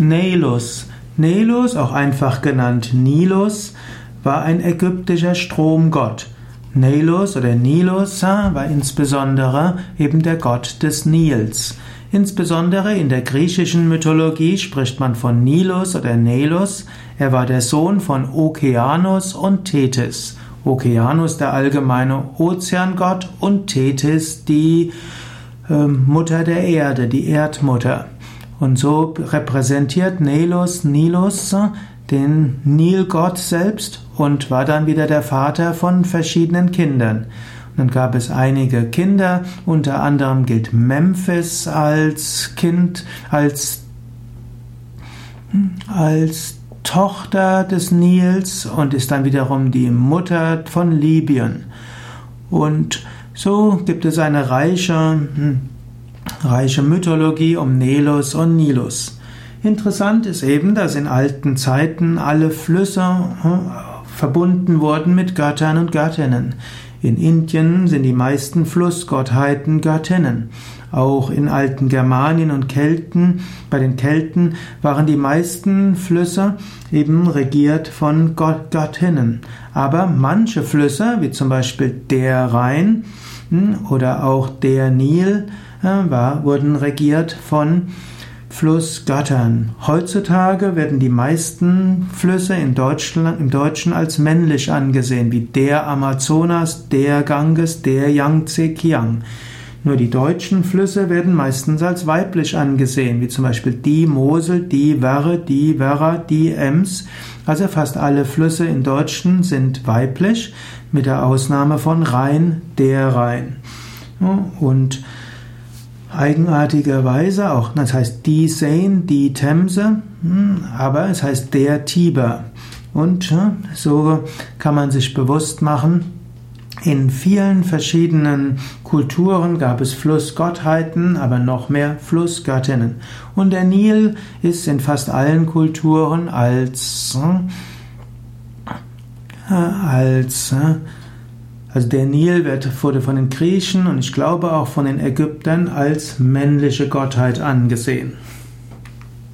Nelus. Nelus, auch einfach genannt Nilus, war ein ägyptischer Stromgott. Nelus oder Nilus war insbesondere eben der Gott des Nils. Insbesondere in der griechischen Mythologie spricht man von Nilus oder Nelus. Er war der Sohn von Okeanos und Tethys. Okeanos der allgemeine Ozeangott und Tethys die äh, Mutter der Erde, die Erdmutter. Und so repräsentiert Nelus, Nilus den Nilgott selbst und war dann wieder der Vater von verschiedenen Kindern. Dann gab es einige Kinder, unter anderem gilt Memphis als Kind, als, als Tochter des Nils und ist dann wiederum die Mutter von Libyen. Und so gibt es eine reiche, hm, reiche Mythologie um Nelus und Nilus. Interessant ist eben, dass in alten Zeiten alle Flüsse hm, verbunden wurden mit Göttern und Göttinnen. In Indien sind die meisten Flussgottheiten Göttinnen. Auch in alten Germanien und Kelten, bei den Kelten waren die meisten Flüsse eben regiert von Gott, Göttinnen. Aber manche Flüsse, wie zum Beispiel der Rhein oder auch der Nil, äh, war, wurden regiert von Flussgattern. Heutzutage werden die meisten Flüsse in Deutschland, im Deutschen als männlich angesehen, wie der Amazonas, der Ganges, der Yangtze Kiang. Nur die deutschen Flüsse werden meistens als weiblich angesehen, wie zum Beispiel die Mosel, die Werre, die Werra, die Ems. Also fast alle Flüsse in Deutschen sind weiblich, mit der Ausnahme von Rhein, der Rhein. Und eigenartigerweise auch, das heißt die Seine, die Themse, hm, aber es heißt der Tiber. Und so kann man sich bewusst machen, in vielen verschiedenen Kulturen gab es Flussgottheiten, aber noch mehr Flussgöttinnen. Und der Nil ist in fast allen Kulturen als, äh, als äh, also der Nil wird, wurde von den Griechen und ich glaube auch von den Ägyptern als männliche Gottheit angesehen.